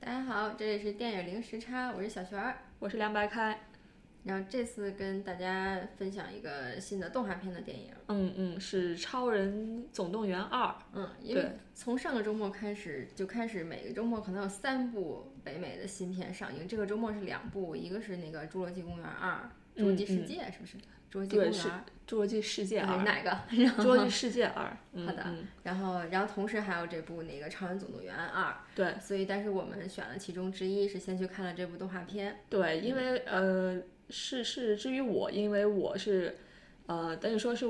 大家好，这里是电影零时差，我是小璇儿。我是凉白开。然后这次跟大家分享一个新的动画片的电影，嗯嗯，是《超人总动员二》。嗯，因为对从上个周末开始就开始每个周末可能有三部北美的新片上映，这个周末是两部，一个是那个《侏罗纪公园二》，侏罗纪世界是不是？侏罗纪公园侏罗纪世界二》。哪个？侏罗纪世界二。嗯好的嗯然后，然后同时还有这部那个《超人总动员二》，对所以但是我们选了其中之一，是先去看了这部动画片。对，因为呃，是是，至于我，因为我是呃，等于说是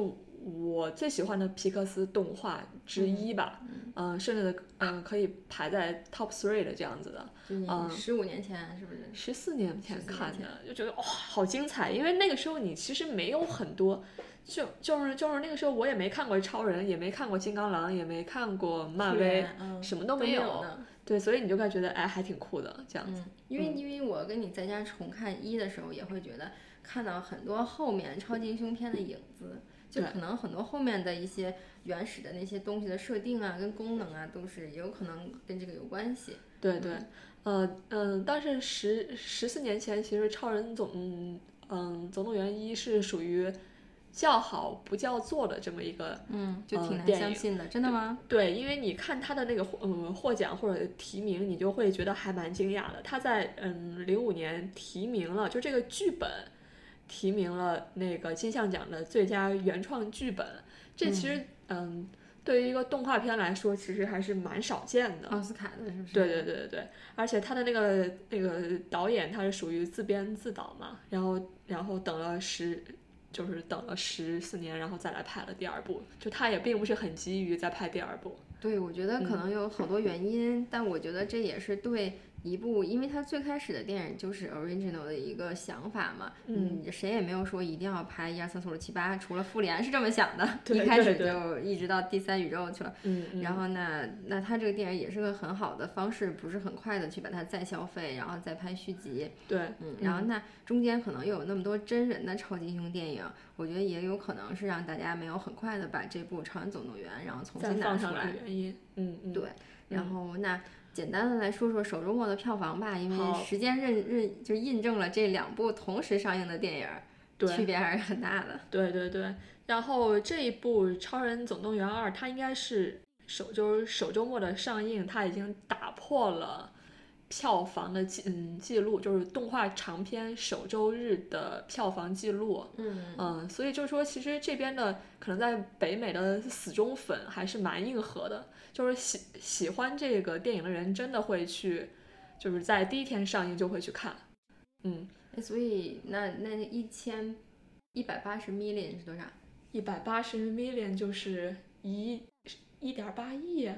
我最喜欢的皮克斯动画之一吧。嗯、甚至嗯、可以排在 top three 的这样子的。嗯十五年前是不是？十四年前看的，就觉得哇、好精彩！因为那个时候你其实没有很多，就就是就是那个时候我也没看过超人，也没看过金刚狼，也没看过漫威，嗯，什么都没没有。对，所以你就会觉得哎，还挺酷的这样子。嗯，因为因为我跟你在家重看一的时候，也会觉得看到很多后面超级英雄片的影子，就可能很多后面的一些原始的那些东西的设定啊，跟功能啊，都是有可能跟这个有关系。对对，呃嗯，但是十十四年前，其实超人总嗯嗯总动员一是属于叫好不叫座的这么一个嗯，就挺难相信的，真的吗？对，因为你看他的那个获嗯获奖或者提名，你就会觉得还蛮惊讶的。他在嗯零五年提名了，就这个剧本提名了那个金像奖的最佳原创剧本。这其实嗯对于一个动画片来说，其实还是蛮少见的。奥斯卡的是不是？对对对对对，而且他的那个那个导演他是属于自编自导嘛，然后然后等了十，就是等了十四年，然后再来拍了第二部，就他也并不是很急于再拍第二部。对，我觉得可能有好多原因，但我觉得这也是对一部，因为它最开始的电影就是 original 的一个想法嘛，嗯，谁也没有说一定要拍一二三四五六七八，除了复联是这么想的，一开始就一直到第三宇宙去了。嗯嗯，然后那那它这个电影也是个很好的方式，不是很快的去把它再消费，然后再拍续集。对，嗯，然后那中间可能又有那么多真人的超级英雄电影，我觉得也有可能是让大家没有很快的把这部《超人总动员》然后重新拿出来。原因，嗯嗯，对，然后那简单的来说说首周末的票房吧，因为时间认认就印证了这两部同时上映的电影儿对区别还是很大的。对对对，然后这一部《超人总动员二》，它应该是首周首周末的上映，它已经打破了票房的记嗯记录，就是动画长片首周日的票房记录。嗯嗯，所以就是说，其实这边的可能在北美的死忠粉还是蛮硬核的，就是喜喜欢这个电影的人真的会去，就是在第一天上映就会去看。嗯，哎，所以那那一千一百八十 million 是多少？一百八十 million 就是一一点八亿，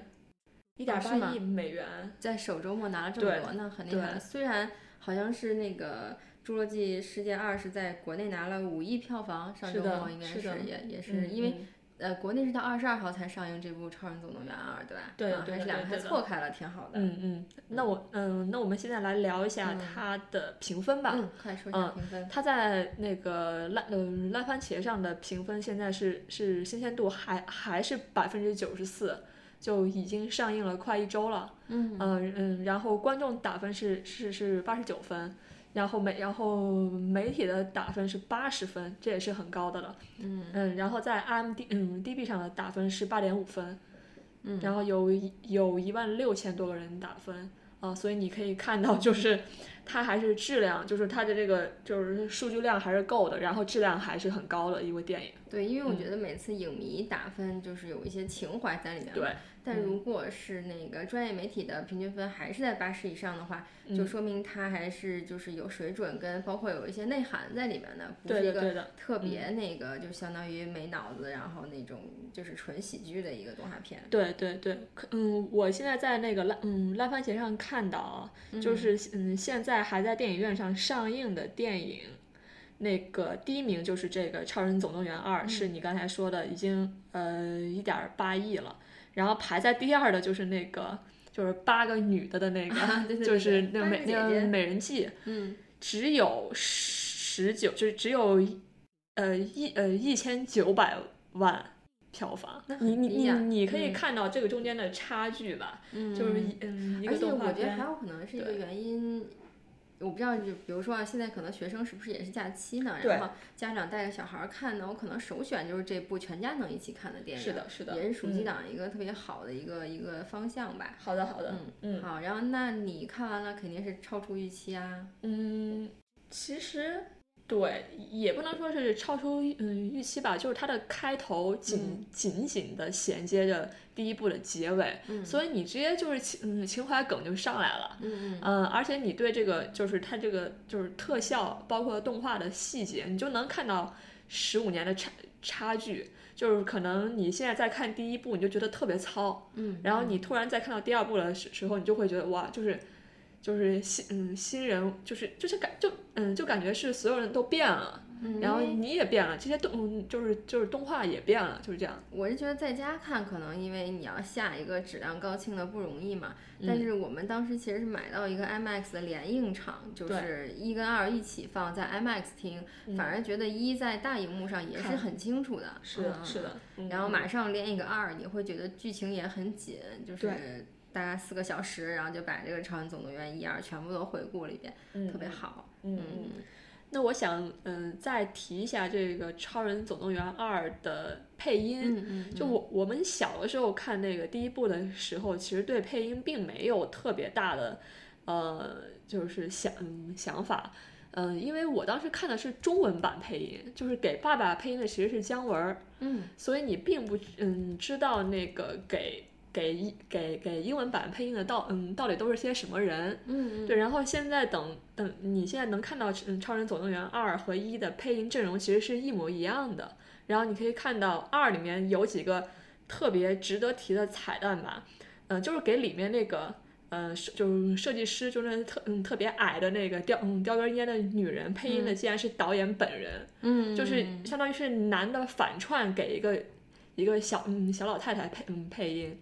一点八亿美元。在首周末拿了这么多，那很厉害了。虽然好像是那个《侏罗纪世界二》是在国内拿了五亿票房，上周末应该是的也也是嗯因为嗯呃国内是到二十二号才上映这部《超人总动员二》，对吧？对对啊还是两个还错开了，挺好的。嗯嗯，那我嗯，那我们现在来聊一下嗯它的评分吧。嗯，快说一下嗯评分。它在那个烂嗯烂番茄上的评分现在是是新鲜度还还是百分之九十四，就已经上映了快一周了。嗯。嗯嗯，然后观众打分是是是八十九分，然后媒然后媒体的打分是八十分，这也是很高的了。嗯。嗯，然后在 IMD 嗯 DB 上的打分是八点五分，嗯，然后有有一万六千多个人打分啊、所以你可以看到就是它还是质量，就是它的这个就是数据量还是够的，然后质量还是很高的一部电影。对，因为我觉得每次影迷打分就是有一些情怀在里面。。对，但如果是那个专业媒体的平均分还是在八十以上的话，就嗯说明它还是就是有水准，跟包括有一些内涵在里面的，不是一个对。特别那个就相当于没脑子，然后那种就是纯喜剧的一个动画片。对对对，嗯，我现在在那个烂嗯烂番茄上看到啊，就是嗯现在还在电影院上上映的电影，那个第一名就是这个《超人总动员二》，是你刚才说的已经呃一点八亿了，然后排在第二的就是那个就是八个女的的那个，啊对对对就是那美那个姐姐个美人计，嗯，只有十九，就是只有呃一呃一千九百万票房。那你你你你可以嗯看到这个中间的差距吧，就是一嗯一个而且动画片我觉得还。有可能是一个对原因，我不知道，就比如说啊，现在可能学生是不是也是假期呢？然后家长带着小孩儿看呢，我可能首选就是这部全家能一起看的电影。是的是的也是暑期嗯档一个特别好的一个一个方向吧。好的好的，嗯嗯好，然后那你看完了肯定是超出预期啊。嗯，其实对，也不能说是超出嗯预期吧，就是它的开头紧、紧紧的衔接着第一部的结尾，所以你直接就是情嗯情怀梗就上来了。嗯嗯嗯，而且你对这个就是它这个就是特效，包括动画的细节，你就能看到十五年的差差距。就是可能你现在在看第一部，你就觉得特别糙，嗯，然后你突然再看到第二部的时时候，你就会觉得哇，就是就是新嗯新人，就是就是感就嗯就感觉是所有人都变了，嗯然后你也变了，这些动嗯就是就是动画也变了，就是这样。我是觉得在家看，可能因为你要下一个质量高清的不容易嘛。嗯但是我们当时其实是买到一个 IMAX 的联映场，就是一跟二一起放在 IMAX 听，反而觉得一在大荧幕上也是很清楚的。是的，嗯是的。嗯然后马上连一个二，你会觉得剧情也很紧，就是对大概四个小时，然后就把这个《超人总动员》一二全部都回顾了一遍，嗯特别好。嗯嗯那我想嗯再提一下这个《超人总动员二》的配音。嗯嗯，就我我们小的时候看那个第一部的时候，其实对配音并没有特别大的，呃，就是想嗯想法，嗯，因为我当时看的是中文版配音，就是给爸爸配音的其实是姜文儿，嗯所以你并不嗯知道那个给给一给给英文版配音的到嗯到底都是些什么人，嗯嗯，对，然后现在等等，你现在能看到嗯《超人总动员二》和一的配音阵容其实是一模一样的。然后你可以看到二里面有几个特别值得提的彩蛋吧，嗯、就是给里面那个。嗯，设就是设计师，就是特嗯特别矮的那个叼嗯叼根烟的女人配音的，竟然是导演本人，嗯，就是相当于是男的反串给一个一个小嗯小老太太配嗯配音，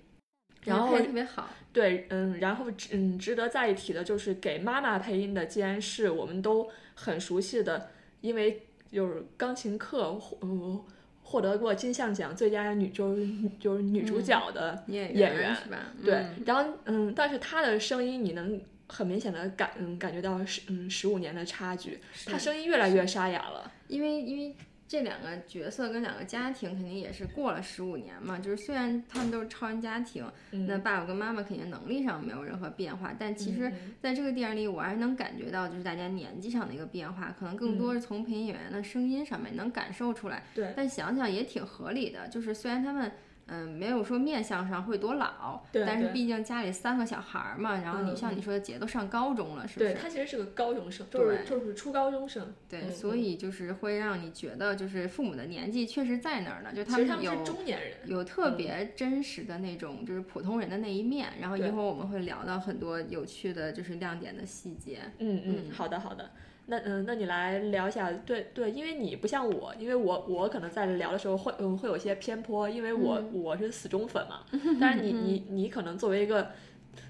然后特别好。对，嗯，然后值嗯值得再一提的就是给妈妈配音的，既然是我们都很熟悉的，因为就是钢琴课获嗯获得过金像奖最佳女就是就是女主角的演演员是吧？对，嗯然后嗯，但是她的声音你能很明显的感嗯感觉到十嗯十五年的差距，她声音越来越沙哑了。因为因为这两个角色跟两个家庭肯定也是过了十五年嘛，就是虽然他们都是超人家庭，嗯那爸爸跟妈妈肯定能力上没有任何变化，但其嗯实在这个电影里，我还是能感觉到就是大家年纪上的一个变化，可能更多是从配音演员的声音上面能感受出来。嗯对但想想也挺合理的，就是虽然他们。嗯，没有说面相上会多老，对但是毕竟家里三个小孩儿嘛，然后你嗯像你说的姐都上高中了，是不对，是？她其实是个高中生，就是对就是初高中生。对，嗯所以就是会让你觉得，就是父母的年纪确实在那儿呢，就他们们有是中年人。有特别真实的那种，就是普通人的那一面。然后一会儿我们会聊到很多有趣的，就是亮点的细节。嗯嗯，好的好的。那嗯，那你来聊一下，对对，因为你不像我，因为我我可能在聊的时候会嗯会有一些偏颇，因为我、我是死忠粉嘛，但是你你你可能作为一个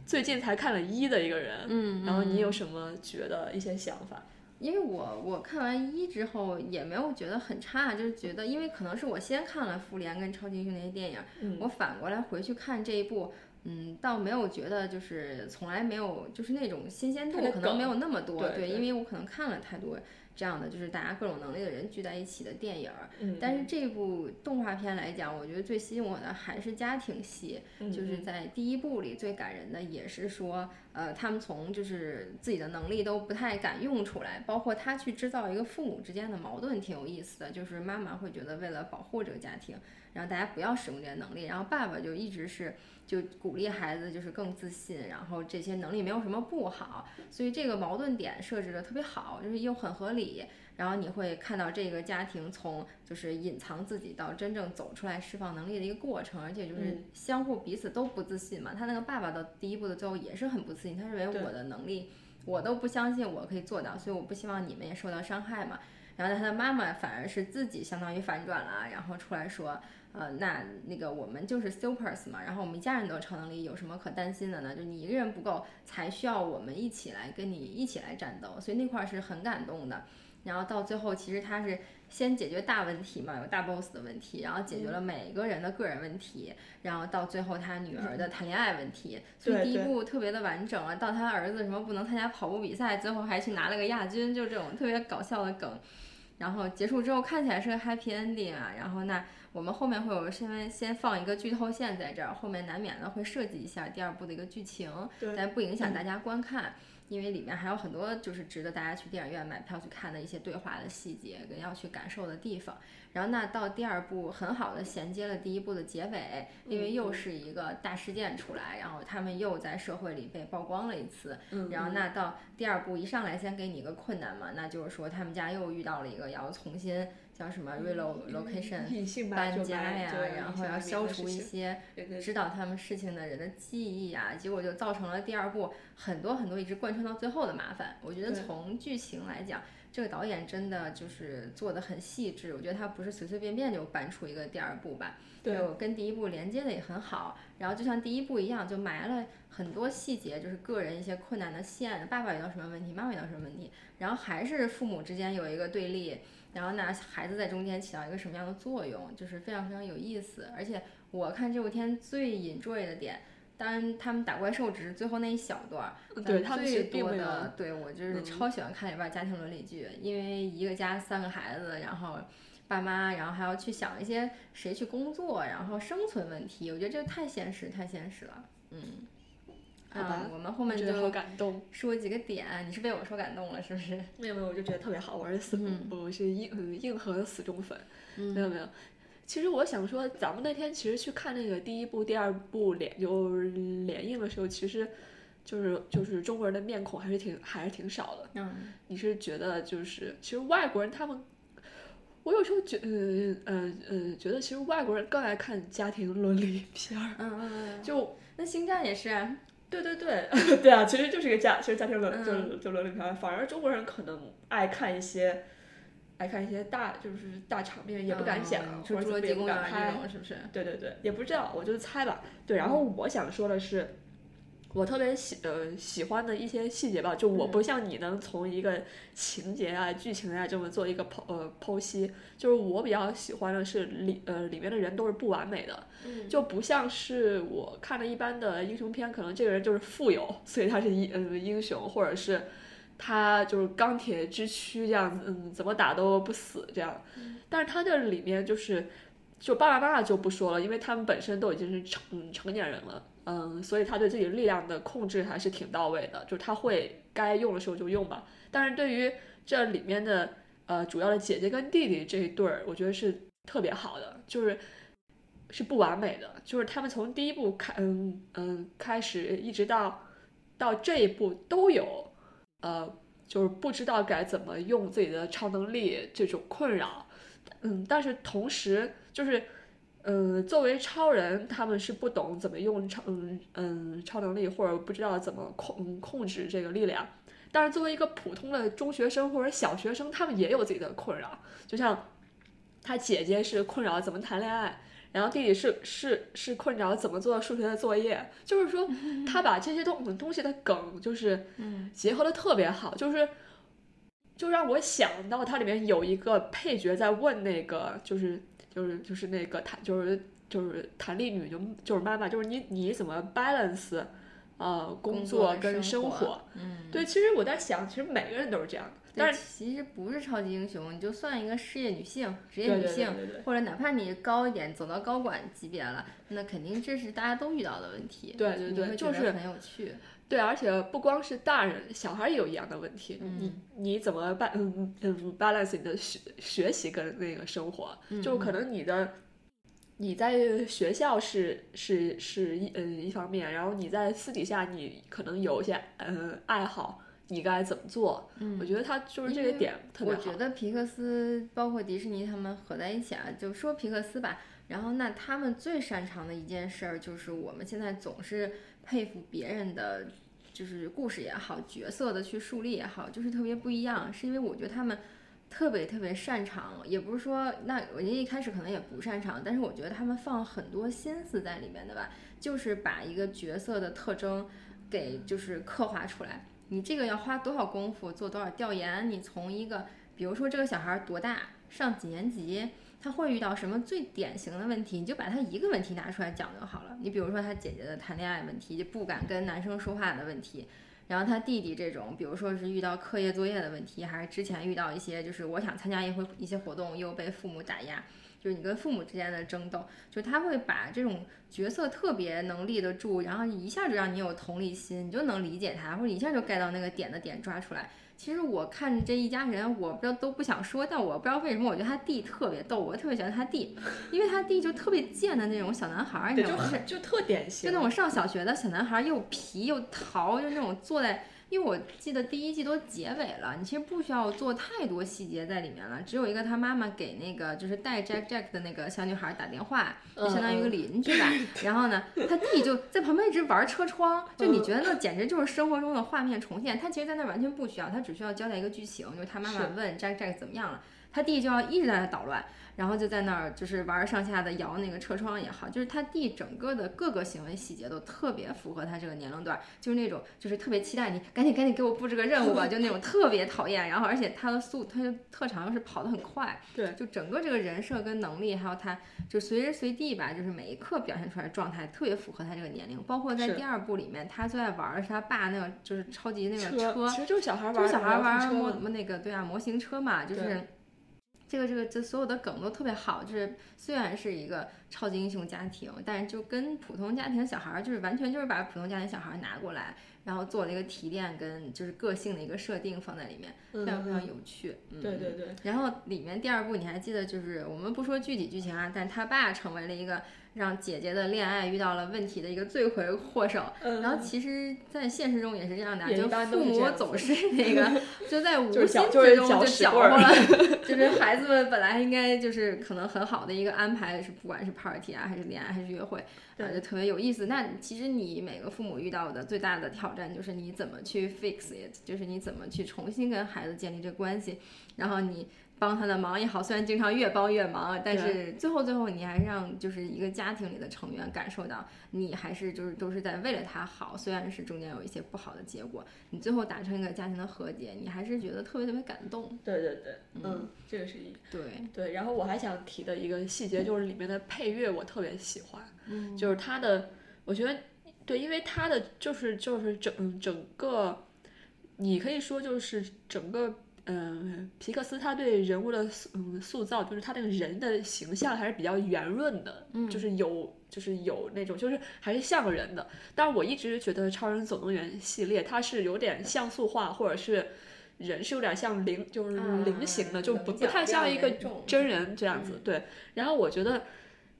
最近才看了一的一个人，嗯然后你有什么觉得一些想法？因为我我看完一之后也没有觉得很差，就是觉得，因为可能是我先看了《复联》跟《超级英雄》那些电影，嗯。我反过来回去看这一部，嗯，倒没有觉得就是从来没有就是那种新鲜度可能没有那么多，对对因为我可能看了太多这样的就是大家各种能力的人聚在一起的电影儿。嗯，但是这部动画片来讲，我觉得最吸引我的还是家庭戏，嗯就是在第一部里最感人的也是说，呃，他们从就是自己的能力都不太敢用出来，包括他去制造一个父母之间的矛盾，挺有意思的。就是妈妈会觉得为了保护这个家庭，然后大家不要使用这些能力，然后爸爸就一直是就鼓励孩子就是更自信，然后这些能力没有什么不好，所以这个矛盾点设置的特别好，就是又很合理。然后你会看到这个家庭从就是隐藏自己到真正走出来释放能力的一个过程，而且就是嗯相互彼此都不自信嘛。他那个爸爸到第一步的最后也是很不自信，他认为我的能力我都不相信我可以做到，所以我不希望你们也受到伤害嘛。然后他的妈妈反而是自己相当于反转了，然后出来说，呃，那那个我们就是 supers 嘛，然后我们一家人都有超能力，有什么可担心的呢？就你一个人不够，才需要我们一起来跟你一起来战斗，所以那块儿是很感动的。然后到最后其实他是先解决大问题嘛，有大 boss 的问题，然后解决了每个人的个人问题，然后到最后他女儿的谈恋爱问题，所以第一部特别的完整啊。到他儿子什么不能参加跑步比赛，最后还去拿了个亚军，就这种特别搞笑的梗。然后结束之后看起来是个 happy ending 啊，然后那我们后面会有先先放一个剧透线在这儿，后面难免的会设计一下第二部的一个剧情，对但不影响大家观看。因为里面还有很多就是值得大家去电影院买票去看的一些对话的细节跟要去感受的地方。然后那到第二部很好的衔接了第一部的结尾，因为又是一个大事件出来，然后他们又在社会里被曝光了一次。嗯然后那到第二部一上来先给你一个困难嘛，那就是说他们家又遇到了一个要重新叫什么 relocation 搬家呀，然后要消除一些，指导他们事情的人的记忆啊，结果就造成了第二部很多很多一直贯穿到最后的麻烦。我觉得从剧情来讲，这个导演真的就是做的很细致，我觉得他不是随随便便就搬出一个第二部吧，对就跟第一部连接的也很好。然后就像第一部一样，就埋了很多细节，就是个人一些困难的线，爸爸遇到什么问题，妈妈遇到什么问题，然后还是父母之间有一个对立。然后呢，孩子在中间起到一个什么样的作用，就是非常非常有意思。而且我看这部片最 enjoy 的点，当然他们打怪兽只是最后那一小段儿，但对他们最多的，对我就是嗯超喜欢看里边儿家庭伦理剧，因为一个家三个孩子，然后爸妈，然后还要去想一些谁去工作，然后生存问题，我觉得这个太现实，太现实了。嗯，好吧啊，我们后面我觉得好感动。说几个点，你是被我说感动了，是不是？没有没有，我就觉得特别好，我是死，嗯我是硬嗯硬核的死忠粉。嗯没有没有，其实我想说，咱们那天其实去看那个第一部、第二部联就是联映的时候，其实就是就是中国人的面孔还是挺还是挺少的。嗯你是觉得就是其实外国人他们，我有时候觉呃呃呃觉得其实外国人更爱看家庭伦理片儿，嗯嗯嗯，就那星战也是啊，对对对 对啊，其实就是一个家，其实家庭伦嗯就是就伦理片，反而中国人可能爱看一些。爱看一些大就是大场面，也不敢讲，嗯或者就侏罗纪怎么也不敢拍这。种，是不是？对对对，也不知道，我就是猜吧。对，然后我想说的是，我特别喜呃喜欢的一些细节吧，就我不像你能从一个情节啊、剧情啊这么做一个剖呃剖析，就是我比较喜欢的是里呃里面的人都是不完美的，嗯就不像是我看的一般的英雄片，可能这个人就是富有，所以他是英呃英雄，或者是。他就是钢铁之躯这样子，嗯，怎么打都不死这样。但是他这里面就是，就爸爸妈妈就不说了，因为他们本身都已经是成嗯成年人了，嗯，所以他对自己力量的控制还是挺到位的，就是他会该用的时候就用吧。但是对于这里面的呃主要的姐姐跟弟弟这一对儿，我觉得是特别好的，就是是不完美的，就是他们从第一部开嗯嗯开始一直到到这一步都有呃就是不知道该怎么用自己的超能力这种困扰。嗯，但是同时就是，嗯，作为超人，他们是不懂怎么用超嗯嗯超能力，或者不知道怎么控控制这个力量。但是作为一个普通的中学生或者小学生，他们也有自己的困扰。就像他姐姐是困扰怎么谈恋爱，然后弟弟是是是困扰怎么做数学的作业。就是说，他把这些东东西的梗就是嗯结合的特别好，就是就让我想到它里面有一个配角在问那个就是就是就是那个谭就是就是谭丽女就就是妈妈就是你你怎么 balance 呃工工作跟生活活？嗯，对，其实我在想，其实每个人都是这样的，但是其实不是超级英雄，你就算一个事业女性、职业女性，对对或者哪怕你高一点，走到高管级别了，那肯定这是大家都遇到的问题。对对对就是很有趣。对，而且不光是大人，小孩也有一样的问题。嗯你你怎么办？嗯嗯，balance 你的学学习跟那个生活，嗯就可能你的你在学校是是是一嗯一方面，然后你在私底下你可能有一些嗯爱好，你该怎么做？我觉得他就是这个点特别好嗯我觉。得皮克斯包括迪士尼他们合在一起啊，就说皮克斯吧，然后那他们最擅长的一件事儿就是我们现在总是佩服别人的，就是故事也好，角色的去树立也好，就是特别不一样，是因为我觉得他们。特别特别擅长，也不是说那我一开始可能也不擅长，但是我觉得他们放很多心思在里面的吧，就是把一个角色的特征给就是刻画出来。你这个要花多少功夫，做多少调研？你从一个比如说这个小孩多大，上几年级，他会遇到什么最典型的问题，你就把他一个问题拿出来讲就好了。你比如说他姐姐的谈恋爱问题，就不敢跟男生说话的问题。然后他弟弟这种，比如说是遇到课业作业的问题，还是之前遇到一些，就是我想参加一回一些活动，又被父母打压，就是你跟父母之间的争斗，就他会把这种角色特别能立得住，然后一下就让你有同理心，你就能理解他，或者一下就 get 到那个点的点抓出来。其实我看这一家人，我不知道都不想说，但我不知道为什么，我觉得他弟特别逗，我特别喜欢他弟，因为他弟就特别贱的那种小男孩儿，你知道吗？就特典型，就那种上小学的小男孩，又皮又淘，就那种坐在。因为我记得第一季都结尾了，你其实不需要做太多细节在里面了，只有一个他妈妈给那个就是带 Jack Jack 的那个小女孩打电话，就相当于一个邻居吧。然后呢，他弟就在旁边一直玩车窗，就你觉得那简直就是生活中的画面重现。他其实在那完全不需要，他只需要交代一个剧情，就是他妈妈问 Jack Jack 怎么样了，他弟就要一直在那捣乱。然后就在那儿，就是玩上下的摇那个车窗也好，就是他弟整个的各个行为细节都特别符合他这个年龄段，就是那种就是特别期待你赶紧赶紧给我布置个任务吧，就那种特别讨厌。然后而且他的速，他的特长又是跑得很快，对，就整个这个人设跟能力，还有他就随时随地吧，就是每一刻表现出来的状态特别符合他这个年龄。包括在第二部里面，他最爱玩的是他爸那个就是超级那个车，其实就是小孩玩，就是小孩玩模那个对啊模型车嘛，就是。这个这个这所有的梗都特别好，就是虽然是一个超级英雄家庭，但是就跟普通家庭小孩儿就是完全就是把普通家庭小孩儿拿过来，然后做了一个提炼跟就是个性的一个设定放在里面，非常非常有趣。对对对。然后里面第二部你还记得就是我们不说具体剧情啊，但他爸成为了一个。让姐姐的恋爱遇到了问题的一个罪魁祸首，然后其实，在现实中也是这样的，就父母总是 那个，就在无心之中就搅和了，就是孩子们本来应该就是可能很好的一个安排，是不管是 party 啊，还是恋爱，还是约会，啊，就特别有意思。那其实你每个父母遇到的最大的挑战就是你怎么去 fix it，就是你怎么去重新跟孩子建立这个关系，然后你。帮他的忙也好，虽然经常越帮越忙，但是最后最后你还是让就是一个家庭里的成员感受到你还是就是都是在为了他好，虽然是中间有一些不好的结果，你最后达成一个家庭的和解，你还是觉得特别特别感动。对对对，嗯，这个是一对对。然后我还想提的一个细节就是里面的配乐，我特别喜欢，就是它的，我觉得对，因为它的就是就是整整个，你可以说就是整个。嗯，皮克斯他对人物的塑嗯塑造，就是他那个人的形象还是比较圆润的，嗯，就是有就是有那种就是还是像个人的。但是我一直觉得《超人总动员》系列它是有点像素化，或者是人是有点像零就是菱形的，就不不太像一个真人这样子。对，然后我觉得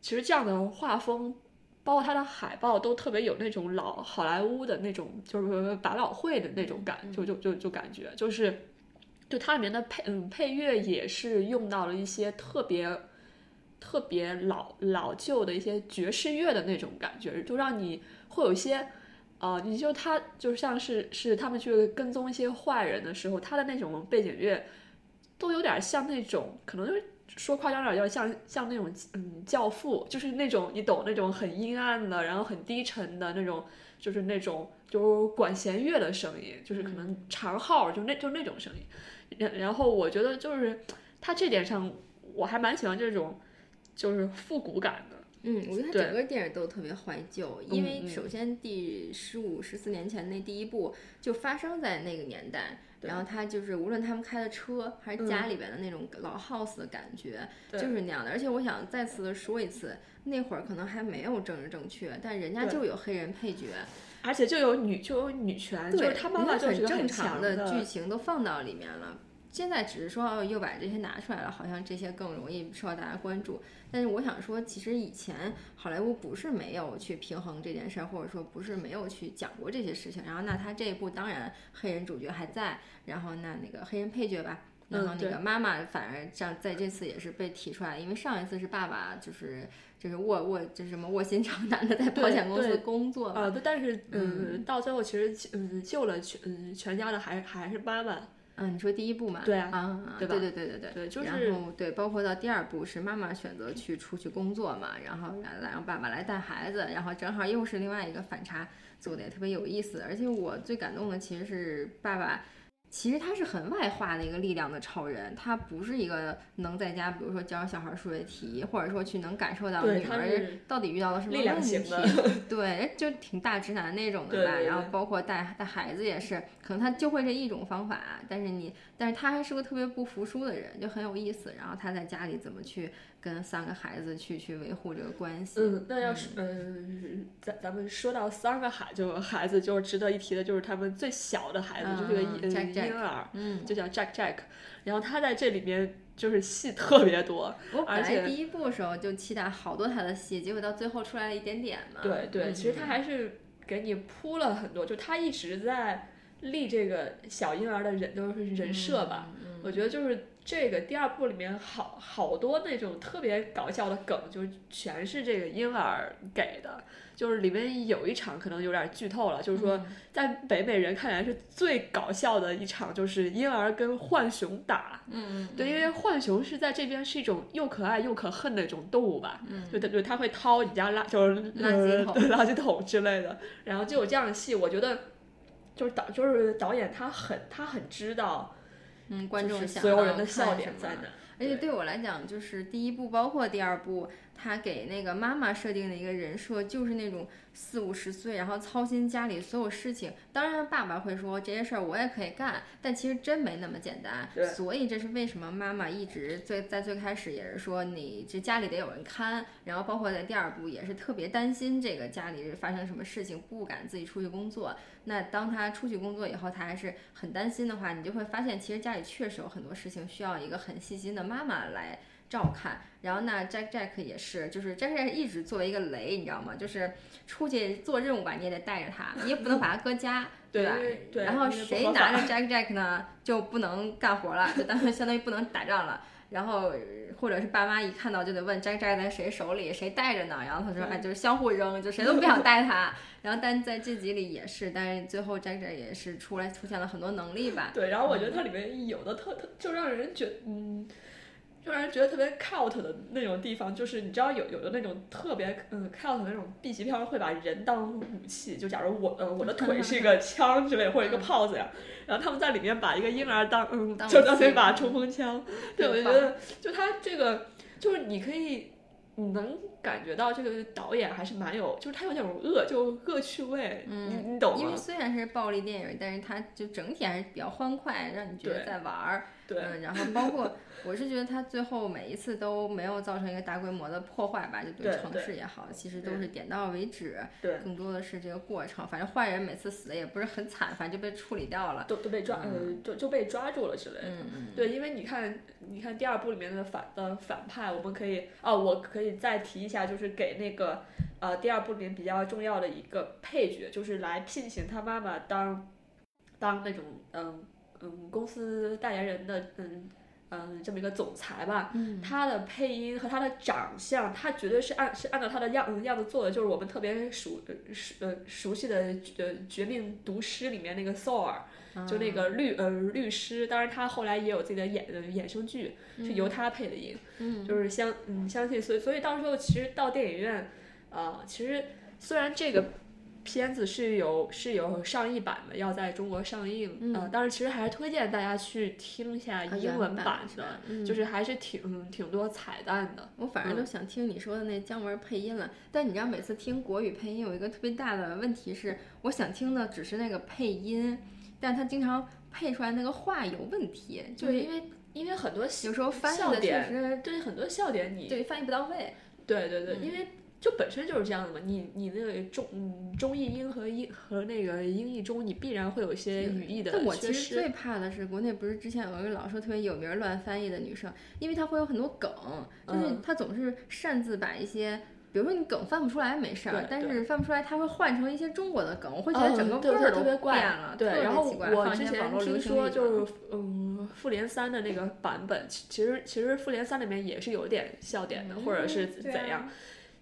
其实这样的画风，包括它的海报都特别有那种老好莱坞的那种就是百老汇的那种感，就就就就感觉就是。就它里面的配嗯配乐也是用到了一些特别特别老老旧的一些爵士乐的那种感觉，就让你会有一些呃，你就他就像是是他们去跟踪一些坏人的时候，他的那种背景乐都有点像那种，可能就说夸张点叫像像那种嗯教父，就是那种你懂那种很阴暗的，然后很低沉的那种，就是那种就管弦乐的声音，就是可能长号就那就那种声音。然然后我觉得就是他这点上我还蛮喜欢这种就是复古感的。嗯，我觉得他整个电影都特别怀旧，因为首先第十五十四年前那第一部就发生在那个年代，然后他就是无论他们开的车还是家里边的那种老 house 的感觉，就是那样的。而且我想再次的说一次，那会儿可能还没有政治正确，但人家就有黑人配角，而且就有女就有女权，就是他妈妈就是正常的剧情都放到里面了。现在只是说又把这些拿出来了，好像这些更容易受到大家关注。但是我想说，其实以前好莱坞不是没有去平衡这件事儿，或者说不是没有去讲过这些事情。然后那他这一部当然黑人主角还在，然后那那个黑人配角吧，然后那个妈妈反而这样在这次也是被提出来，因为上一次是爸爸就是就是卧卧就是什么卧薪尝胆的在保险公司工作啊，但是嗯到最后其实嗯救了全嗯全家的还还是妈妈。嗯，你说第一部嘛？对啊，啊，对对对对对对，就是然后对，包括到第二部是妈妈选择去出去工作嘛，然后来让爸爸来带孩子，然后正好又是另外一个反差，做的也特别有意思。而且我最感动的其实是爸爸其实他是很外化的一个力量的超人，他不是一个能在家，比如说教小孩数学题，或者说去能感受到对女儿到底遇到了什么力量问题型的，对，就挺大直男那种的吧。对对然后包括带带孩子也是，可能他就会这一种方法，但是你，但是他还是个特别不服输的人，就很有意思。然后他在家里怎么去跟三个孩子去去维护这个关系？嗯，那要是嗯，咱咱们说到三个孩就孩子，就是值得一提的，就是他们最小的孩子，就是个婴儿，嗯，就叫 Jack Jack，然后他在这里面就是戏特别多，我而且本来第一部的时候就期待好多他的戏，结果到最后出来了一点点嘛。对对，嗯其实他还是给你铺了很多，就他一直在立这个小婴儿的人就是人设吧。嗯我觉得就是这个第二部里面好好多那种特别搞笑的梗，就是全是这个婴儿给的。就是里面有一场可能有点剧透了，就是说在北美人看来是最搞笑的一场，就是婴儿跟浣熊打。嗯，对，因为浣熊是在这边是一种又可爱又可恨的一种动物吧，嗯，就它就它会掏你家垃就是垃圾桶呃 垃圾桶之类的，然后就有这样的戏，我觉得就是导就是导演他很他很知道，嗯，观众就是想所有人的笑点什么在哪。而且对我来讲，就是第一部包括第二部，他给那个妈妈设定的一个人设，就是那种四五十岁，然后操心家里所有事情。当然，爸爸会说这些事儿我也可以干，但其实真没那么简单。所以这是为什么妈妈一直最在最开始也是说你这家里得有人看，然后包括在第二部也是特别担心这个家里发生什么事情，不敢自己出去工作。那当他出去工作以后，他还是很担心的话，你就会发现，其实家里确实有很多事情需要一个很细心的妈妈来照看。然后那 Jack Jack 也是，就是 Jack Jack 一直作为一个雷，你知道吗？就是出去做任务吧，你也得带着他，你也不能把他搁家，对吧？对然后谁拿着 Jack Jack 呢，就不能干活了，就当相当于不能打仗了。然后或者是爸妈一看到就得问 Jack Jack 在谁手里，谁带着呢？然后他说哎，就是相互扔，就谁都不想带他。然后但在这集里也是，但是最后 Jack Jack 也是出来出现了很多能力吧。对，然后我觉得它里面有的特特就让人觉嗯。就让人觉得特别 cult 的那种地方，就是你知道有有的那种特别嗯 cult 的那种 B 级片会把人当武器，就假如我呃我的腿是一个 枪之类或者一个炮子呀，然后他们在里面把一个婴儿当嗯当就当成一把嗯冲锋枪，对我就觉得就他这个就是你可以你能感觉到这个导演还是蛮有，就是他有那种恶就恶趣味，嗯你你懂吗因为？虽然是暴力电影，但是他就整体还是比较欢快，让你觉得在玩儿。对，嗯，然后包括我是觉得他最后每一次都没有造成一个大规模的破坏吧，就对城市也好，其实都是点到为止，对更多的是这个过程。反正坏人每次死的也不是很惨，反正就被处理掉了。都都被抓，呃，就就被抓住了之类的。嗯嗯，对，因为你看，你看第二部里面的反的反派，我们可以哦，我可以再提一下，就是给那个呃第二部里面比较重要的一个配角，就是来聘请他妈妈当当那种嗯嗯公司代言人的嗯嗯这么一个总裁吧。嗯他的配音和他的长相，他绝对是按是按照他的样样子做的，就是我们特别熟呃熟呃熟悉的呃《绝命毒师》里面那个 Saul。就那个律呃律师，当然他后来也有自己的演呃衍生剧，是由他配的音，嗯。就是相嗯相信，所以所以到时候其实到电影院，呃、其实虽然这个片子是有是有上译版的，要在中国上映，嗯。呃，但是其实还是推荐大家去听一下啊英文版版的，就是还是挺嗯挺多彩蛋的。我反正都想听你说的那姜文配音了，但你知道每次听国语配音有一个特别大的问题是，我想听的只是那个配音，但他经常配出来那个话有问题，就是，因为因为很多有时候翻译的确实对很多笑点你对翻译不到位。对对对，嗯因为就本身就是这样的嘛，你你那个中嗯中译英和英和那个英译中，你必然会有一些语义的但我。其实最怕的是，国内不是之前有一个老说特别有名儿乱翻译的女生，因为她会有很多梗，就是嗯她总是擅自把一些。比如说你梗翻不出来没事儿对，但是翻不出来，它会换成一些中国的梗，我会觉得整个嗯对对味儿都特别怪变了，对，然后奇怪我之前听说就是嗯，复联三的那个版本，其其实其实复联三里面也是有点笑点的，或者是怎样。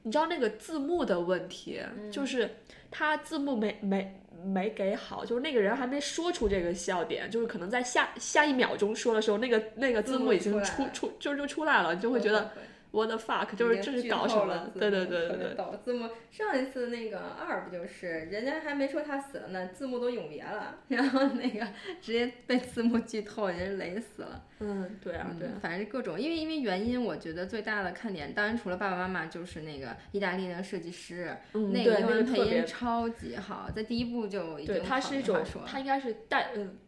你知道那个字幕的问题，嗯就是他字幕没没没给好，就是那个人还没说出这个笑点，就是可能在下下一秒钟说的时候，那个那个字字幕幕已经出出出就是就出来了，你就会觉得 what the fuck，就是这是搞什么？对对对对对。导字幕上一次那个二不就是人家还没说他死了呢，字幕都永别了，然后那个直接被字幕剧透，人雷死了。嗯，对啊，对，反正各种，因为因为原因，我觉得最大的看点，当然除了爸爸妈妈，就是那个意大利那个设计师，那个英文配音超级好，在第一部就已经对，他是一种，他应该是带嗯，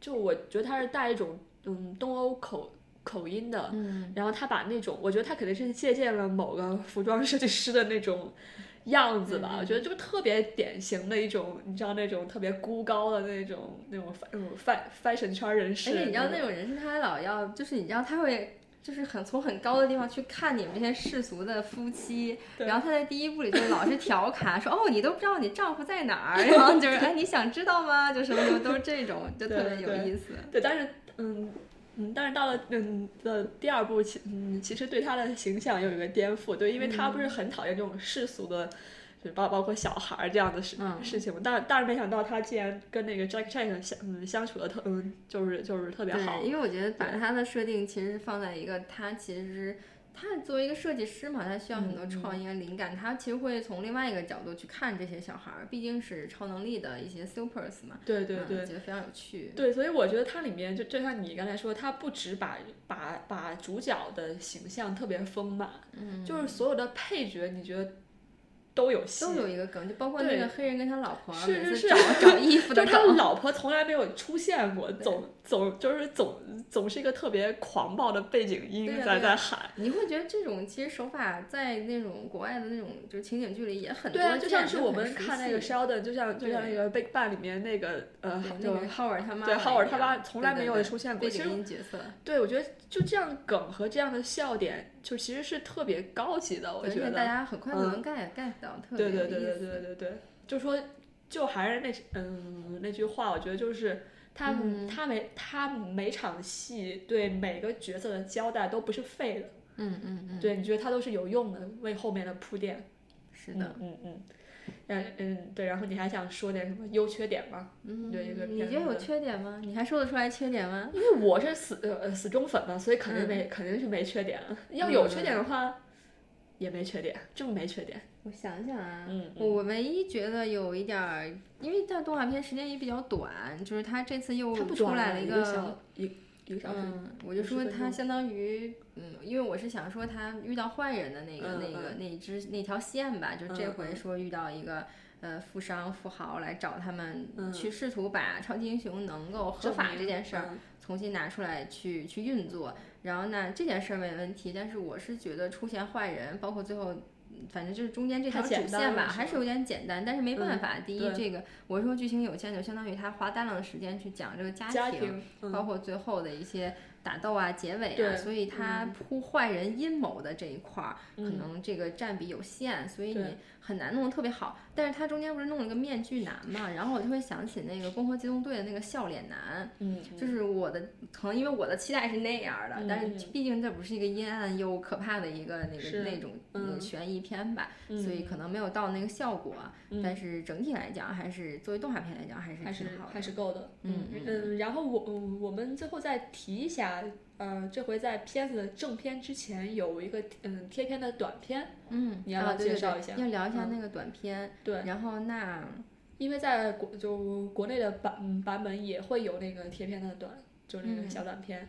就我觉得他是带一种嗯东欧口口音的，嗯，然后他把那种，我觉得他肯定是借鉴了某个服装设计师的那种。样子吧，我觉得就特别典型的一种，你知道那种特别孤高的那种那种那种 fashion 圈人士。而且你知道那种人士，他老要就是你知道他会就是很从很高的地方去看你们这些世俗的夫妻，然后他在第一部里就老是调侃说哦你都不知道你丈夫在哪儿，然后就是哎你想知道吗？就什么什么都是这种，就特别有意思。对，但是嗯。嗯，但是到了嗯的第二部，其嗯其实对他的形象有一个颠覆，对，因为他不是很讨厌这种世俗的，就包包括小孩儿这样的事事情嘛。但但是没想到他竟然跟那个 Jack Chan 相嗯相处的特嗯就是就是特别好。因为我觉得把他的设定其实放在一个他其实。他作为一个设计师嘛，他需要很多创意和灵感。他其实会从另外一个角度去看这些小孩儿，毕竟是超能力的一些 supers 嘛。对对对，觉得非常有趣。对，所以我觉得它里面就就像你刚才说，它不止把把把主角的形象特别丰满，嗯，就是所有的配角，你觉得？都有戏都有一个梗，就包括那个黑人跟他老婆是是是找找衣服的梗，就是他老婆从来没有出现过，总总就是总总是一个特别狂暴的背景音在在喊。你会觉得这种其实手法在那种国外的那种就是情景剧里也很多，对啊，就像是我们看那个 Sheldon，就像就像那个 Big Bang 里面那个呃，就 Howard 他妈，对 Howard 他妈从来没有出现过背景音角色。对，我觉得就这样梗和这样的笑点。就其实是特别高级的，我觉得大家很快就能 get get 到，特别对对对对对对对，就说就还是那嗯那句话，我觉得就是他他每他每场戏对每个角色的交代都不是废的，嗯嗯嗯，对，你觉得他都是有用的，为后面的铺垫。是的，嗯嗯。嗯嗯对，然后你还想说点什么优缺点吗？嗯，对一个你觉得有缺点吗？你还说得出来缺点吗？因为我是死呃死忠粉嘛，所以肯定没肯定是没缺点。要有缺点的话，也没缺点，就没缺点。我想想啊，嗯，我唯一觉得有一点儿，因为在动画片时间也比较短，就是它这次又出来了一个一。嗯，我就说他相当于，嗯，因为我是想说他遇到坏人的那个那个那只那条线吧，就这回说遇到一个呃富商富豪来找他们去试图把超级英雄能够合法这件事儿重新拿出来去去运作，然后呢这件事儿没问题，但是我是觉得出现坏人，包括最后。反正就是中间这条主线吧，还是有点简单，但是没办法。第一，这个我说剧情有限，就相当于他花大量的时间去讲这个家庭，包括最后的一些打斗啊、结尾啊，所以他铺坏人阴谋的这一块儿，可能这个占比有限，所以你。很难弄得特别好，但是他中间不是弄了个面具男嘛，然后我就会想起那个攻壳机动队的那个笑脸男，嗯，就是我的可能因为我的期待是那样的，但是毕竟这不是一个阴暗又可怕的一个那个那种悬疑片吧，所以可能没有到那个效果，但是整体来讲还是作为动画片来讲还是还是，还是够的，嗯嗯，然后我我们最后再提一下。呃，这回在片子的正片之前有一个嗯贴片的短片，嗯，你要介绍一下，要聊一下那个短片，对，然后那因为在国就国内的版版本也会有那个贴片的短，就那个小短片。嗯，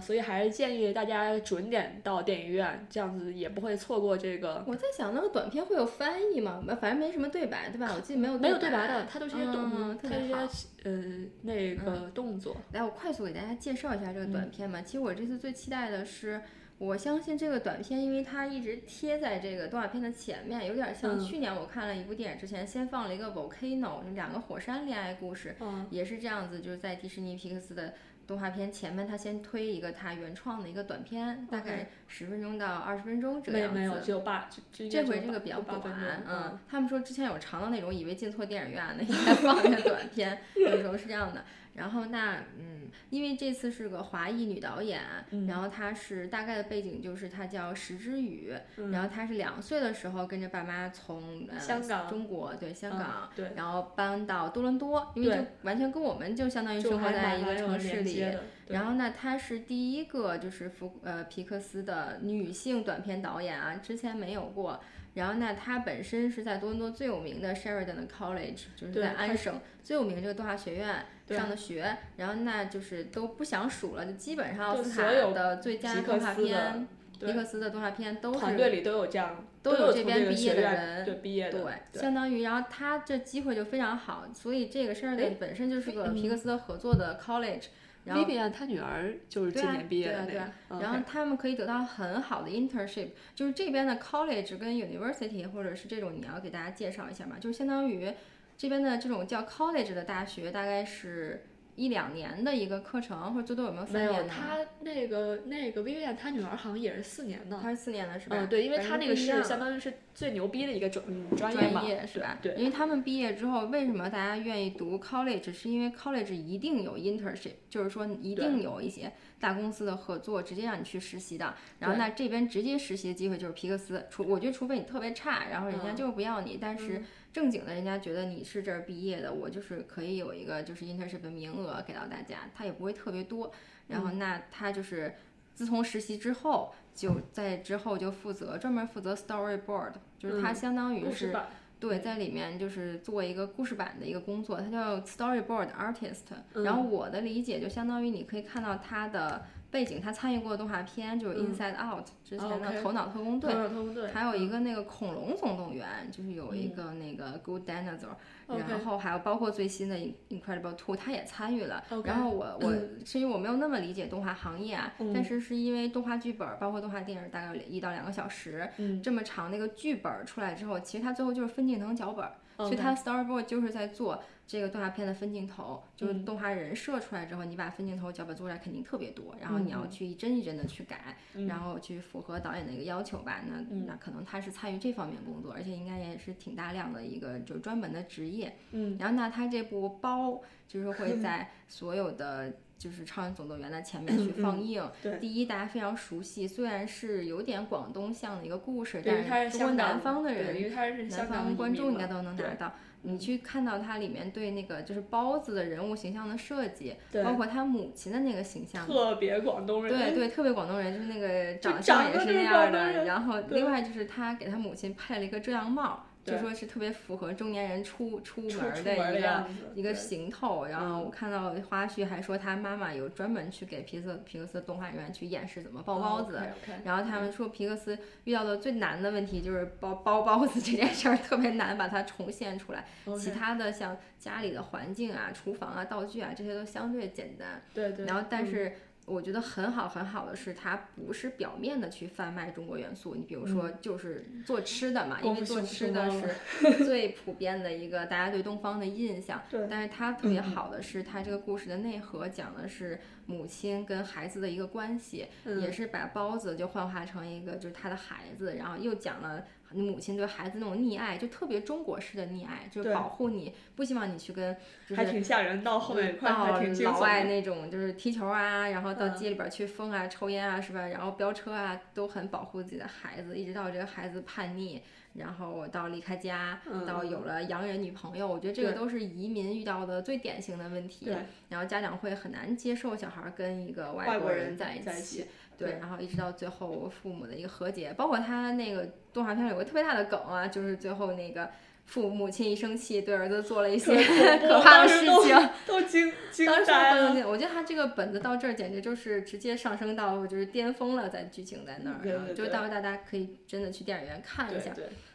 所以还是建议大家准点到电影院，这样子也不会错过这个。我在想，那个短片会有翻译吗？反正没什么对白，对吧？我记得没有没有对白的，它都是些动，它是些呃那个动作。来，我快速给大家介绍一下这个短片吧。其实我这次最期待的是，我相信这个短片，因为它一直贴在这个动画片的前面，有点像去年我看了一部电影之前，先放了一个 volcano，就两个火山恋爱故事，也是这样子，就是在迪士尼皮克斯的。动画片前面他先推一个他原创的一个短片，大概十分钟到二十分钟这样子。没有，只有八，这回这个比较短。嗯，他们说之前有长的那种，以为进错电影院了，应该放个短片，有时候是这样的。然后那嗯，因为这次是个华裔女导演，嗯然后她是大概的背景就是她叫石之宇，嗯然后她是两岁的时候跟着爸妈从呃香港中国对香嗯港，对，然后搬到多伦多，因为就完全跟我们就相当于生活在一个城市里然后那，她是第一个就是福呃皮克斯的女性短片导演啊，之前没有过。然后那他本身是在多伦多最有名的 Sheridan College，就是在安省最有名的这个动画学院上的学。然后那就是都不想数了，就基本上奥斯卡所有的最佳动画片，对皮克斯的动画片都是团队里都有这样，都有这边毕业的人对毕业的，对，对相当于，然后他这机会就非常好，所以这个 Sheridan 本身就是个嗯皮克斯的合作的 college，然后 Vivian 她女儿就是今年毕业的那个对啊对啊，嗯然后他们可以得到很好的 internship，就是这边的 college 跟 university 或者是这种你要给大家介绍一下嘛，就是相当于这边的这种叫 college 的大学，大概是一两年的一个课程，或者最多有没有三年呢？她那个那个 Vivian 他女儿好像也是四年的，他是四年的是吧？嗯，对，因为反她那个是相当于是最牛逼的一个专嗯专业专嘛，业是吧？对，因为他们毕业之后，为什么大家愿意读 college？是因为 college 一定有 internship，就是说一定有一些大公司的合作，直接让你去实习的。然后那这边直接实习的机会就是皮克斯，除我觉得除非你特别差，然后人家嗯就是不要你，但是正经的人家觉得你是这儿毕业的，我就是可以有一个就是 internship 的名额给到大家，他也不会特别多。然后嗯那他就是自从实习之后，就在之后就负责专门负责 storyboard，就是他嗯相当于是。对，在里面就是做一个故事版的一个工作，它叫 storyboard artist。嗯然后我的理解就相当于你可以看到他的背景，他参与过的动画片就是嗯 Inside Out 之前哦的《头脑特工队》头脑特工队，还有一嗯个那个恐龙总动员，就是有一个那个 Good Dinosaur，、然后还有包括最新的 Incredible Two，他也参与了。然后我 我是因为我没有那么理解动画行业啊，嗯。但是是因为动画剧本包括动画电影大概一到两个小时，嗯这么长的一个剧本出来之后，其实它最后就是分镜头脚本。所以它 storyboard 就是在做这个动画片的分镜头，就是嗯。动画人设出来之后，你把分镜头脚本做出来肯定特别多，然后你要嗯。去一帧一帧的去改，嗯。然后去符合导演的一个要求吧。那、嗯那可能他是参与这方面工作，而且应该也是挺大量的一个就是专门的职业。嗯然后那他这部包就是会 在所有的。就是《超人总动员》的前面去放映。对第一大家非常熟悉，虽然是有点广东向的一个故事，但是如果是南方的人因为他是南方观众应该都能拿到。你去看到它里面对那个就是包子的人物形象的设计，包括他母亲的那个形象，特别广东人，对对，特别广东人，就是那个长相也是是那样的。然后另外就是他给他母亲配了一个遮阳帽，就说是特别符合中年人出出出门的一个一个行头，然后嗯。我看到花絮还说他妈妈有专门去给皮克斯皮克斯动画人员去演示怎么包包子然后他们说皮克斯遇到的最难的问题就是包包包子这件事儿特别难把它重现出来，其他的像家里的环境啊、厨房啊、道具啊这些都相对简单。对对，然后但嗯。是我觉得很好很好的是，它不是表面的去贩卖中国元素。你比如说就是做吃的嘛，因为做吃的是 最普遍的一个大家对东方的印象。对但是它特别好的是，它这个故事的内核讲的是母亲跟孩子的一个关系，嗯也是把包子就幻化成一个就是他的孩子，然后又讲了母亲对孩子那种溺爱，就特别中国式的溺爱，就是保护你，不希望你去跟就是还挺吓人，到后面到还挺惊老外。那种就是踢球啊，然后到嗯街里边去疯啊、抽烟啊，是吧？然后飙车啊，都很保护自己的孩子，一直到这个孩子叛逆，然后到离开家，嗯到有了洋人女朋友，我觉得这个都是移民遇到的最典型的问题。对，然后家长会很难接受小孩跟一个外外国国人人在一在一起对，然后一直到最后父母的一个和解，包括他那个动画片有个特别大的梗啊，就是最后那个父母亲一生气，对儿子做了一些可 怕的事情。都惊惊呆了。我觉得他这个本子到这儿简直就是直接上升到就是巅峰了，在剧情在那儿，对对对就到时候大家可以真的去电影院看一下。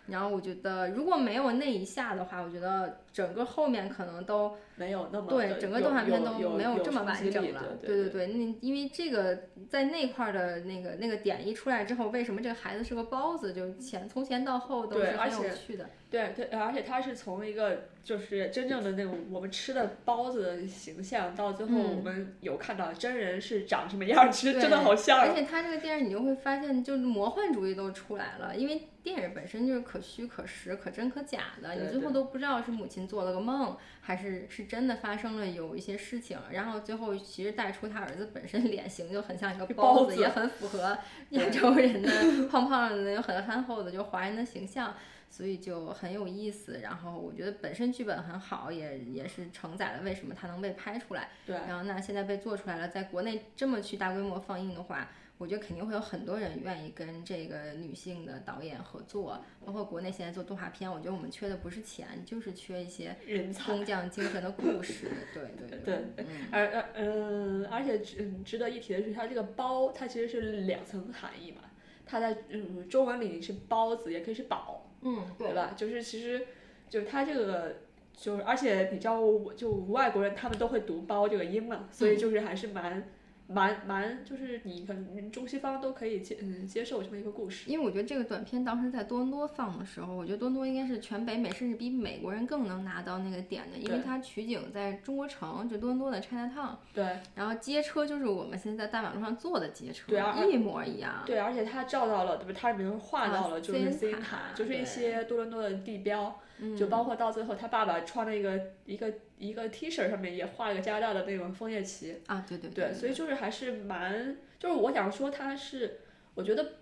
然后我觉得如果没有那一下的话，我觉得整个后面可能都没有那么对整个动画片都没有这么完整了。对对对，那因为这个在那块儿的那个那个点一出来之后，为什么这个孩子是个包子，就前从前到后都是很有趣的。对对，而且他是从一个就是真正的那种我们吃的包子的形象，到最后嗯我们有看到真人是长什么样儿，其实真的好像而且他这个电影你就会发现，就是魔幻主义都出来了，因为电影本身就是可虚、可实、可真、可假的，你最后都不知道是母亲性做了个梦，还是是真的发生了有一些事情。然后最后其实带出他儿子本身 脸型就很像一个包子，也很符合亚洲人的胖胖的又很憨厚的就华人的形象。所以就很有意思，然后我觉得本身剧本很好，也也是承载了为什么它能被拍出来。对。然后那现在被做出来了，在国内这么去大规模放映的话，我觉得肯定会有很多人愿意跟这个女性的导演合作。包括国内现在做动画片，我觉得我们缺的不是钱，就是缺一些人才、工匠精神的故事。对对对。对。而而嗯，而且值值得一提的是，它这个包它其实是两层含义嘛。它在嗯中文里是包子，也可以是宝。嗯，对吧？就是其实，就是它这个，就是而且你知道，我就外国人他们都会读“包”这个音嘛，所以就是还是蛮。蛮蛮就是你可能中西方都可以接嗯接受这么一个故事，因为我觉得这个短片当时在多伦多放的时候，我觉得多伦多应该是全北美甚至比美国人更能拿到那个点的，因为它取景在中国城，就多伦多的 Chinatown。对。然后街车就是我们现在在大马路上坐的街车，对，一模一样。对，而且它照到了，对不？它里面画到了就是 C 卡，就是一些多伦多的地标。就包括到最后，他爸爸穿了一个一个一个 T 恤，上面也画了一个加拿大的那种枫叶旗啊，对对对，所以就是还是蛮，就是我想说，它是我觉得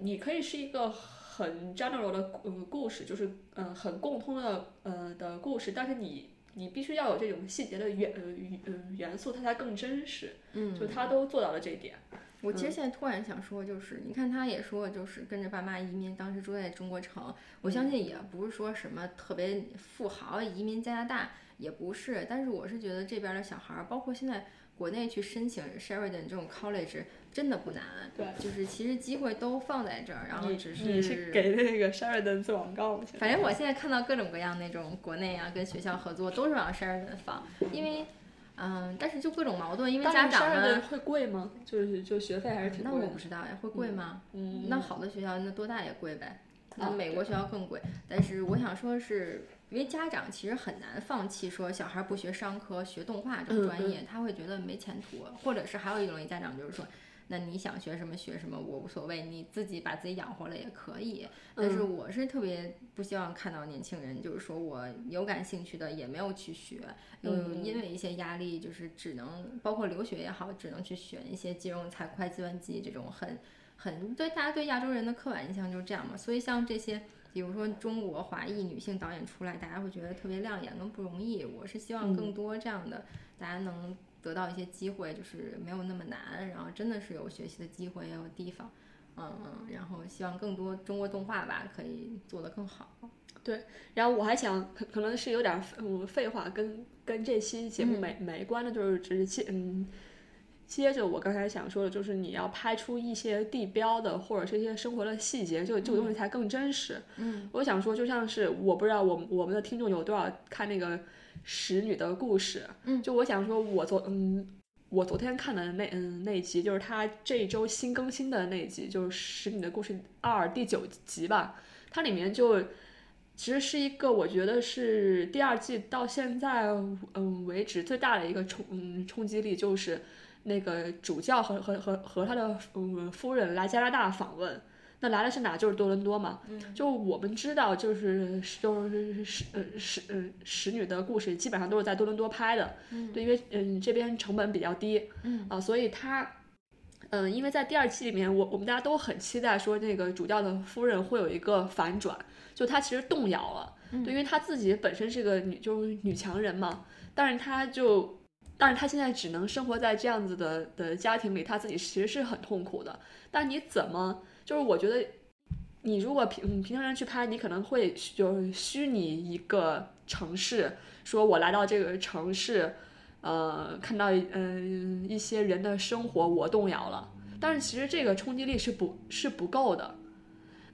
你可以是一个很 general 的故故事，就是嗯很共通的呃的故事，但是你你必须要有这种细节的元呃元素，它才更真实，嗯，就他都做到了这一点。我其实现在突然想说，就是你看，他也说，就是跟着爸妈移民，当时住在中国城。我相信也不是说什么特别富豪移民加拿大，也不是。但是我是觉得这边的小孩儿，包括现在国内去申请 Sheridan 这种 college，真的不难。对，就是其实机会都放在这儿，然后只是你是给那个 Sheridan 做广告。反正我现在看到各种各样那种国内啊，跟学校合作都是往 Sheridan 放，因为。嗯，但是就各种矛盾，因为家长呢会贵吗？就是就学费还是挺贵。那我不知道呀，会贵吗？嗯，那好的学校那多大也贵呗。那美国学校更贵。但是我想说，是因为家长其实很难放弃说小孩不学商科，学动画这个专业，他会觉得没前途。或者是还有一种家长就是说。那你想学什么学什么，我无所谓，你自己把自己养活了也可以。但是我是特别不希望看到年轻人，就是说我有感兴趣的也没有去学，又因为一些压力，就是只能包括留学也好，只能去选一些金融、财会、计算机这种很很对大家对亚洲人的刻板印象就是这样嘛。所以像这些，比如说中国华裔女性导演出来，大家会觉得特别亮眼跟不容易。我是希望更多这样的，大家能。得到一些机会，就是没有那么难，然后真的是有学习的机会，也有地方，嗯嗯，然后希望更多中国动画吧可以做得更好。对，然后我还想，可可能是有点嗯废话，跟跟这期节目没没关的，就是直接嗯接着我刚才想说的，就是你要拍出一些地标的或者是一些生活的细节，就这个东西才更真实。嗯，我想说，就像是我不知道我我们的听众有多少看那个。使女的故事，嗯，就我想说，我昨嗯，我昨天看的那嗯那一集，就是他这一周新更新的那一集，就是使女的故事二第九集吧。它里面就其实是一个我觉得是第二季到现在嗯为止最大的一个冲嗯冲击力，就是那个主教和和和和他的嗯夫人来加拿大访问。那来的是哪？就是多伦多嘛。嗯，就我们知道，就是就是使呃使呃使女的故事，基本上都是在多伦多拍的。嗯，对，因为嗯这边成本比较低。嗯啊，所以他嗯，因为在第二期里面，我我们大家都很期待说那个主教的夫人会有一个反转，就她其实动摇了。嗯，对，因为她自己本身是个女，就是女强人嘛。但是她就，但是她现在只能生活在这样子的的家庭里，她自己其实是很痛苦的。但你怎么？就是我觉得，你如果平平常人去拍，你可能会就是虚拟一个城市，说我来到这个城市，呃，看到嗯一些人的生活，我动摇了。但是其实这个冲击力是不是不够的，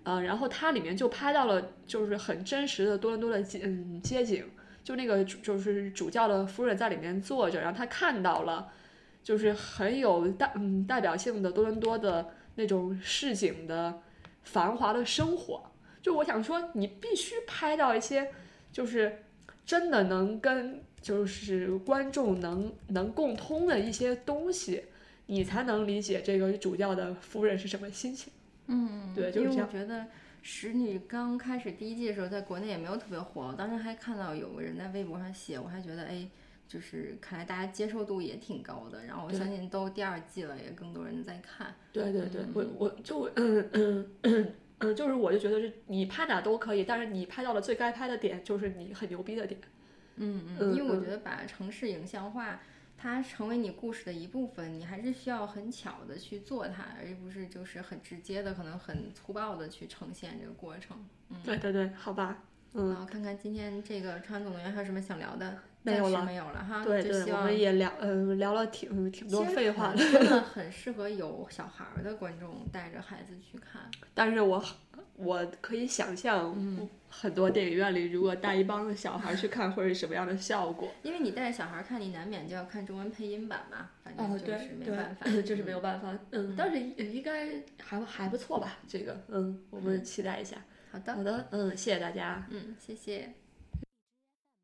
嗯，然后它里面就拍到了就是很真实的多伦多的街嗯街景，就那个就是主教的夫人在里面坐着，然后他看到了，就是很有代嗯代表性的多伦多的。那种市井的繁华的生活，就我想说，你必须拍到一些，就是真的能跟就是观众能能共通的一些东西，你才能理解这个主教的夫人是什么心情。嗯，对，就是这样。觉得使女》刚开始第一季的时候，在国内也没有特别火，当时还看到有个人在微博上写，我还觉得哎。就是看来大家接受度也挺高的，然后我相信都第二季了，也更多人在看。对对对，我我就嗯嗯嗯嗯，就是我就觉得是你拍哪都可以，但是你拍到了最该拍的点，就是你很牛逼的点。嗯嗯，因为我觉得把城市影像化，它成为你故事的一部分，你还是需要很巧的去做它，而不是就是很直接的，可能很粗暴的去呈现这个过程。嗯，对对对，好吧。嗯，然后看看今天这个《川总动员》还有什么想聊的。没有了，没有了哈。对对，我们也聊，嗯，聊了挺挺多废话的。真的 很适合有小孩儿的观众带着孩子去看。但是我我可以想象，很多电影院里如果带一帮小孩去看，会是什么样的效果？因为你带着小孩看，你难免就要看中文配音版嘛。反正就是没办法，就是没有办法。嗯，但是应该还还不错吧？这个，嗯，我们期待一下。好的，好的，嗯，谢谢大家。嗯，谢谢。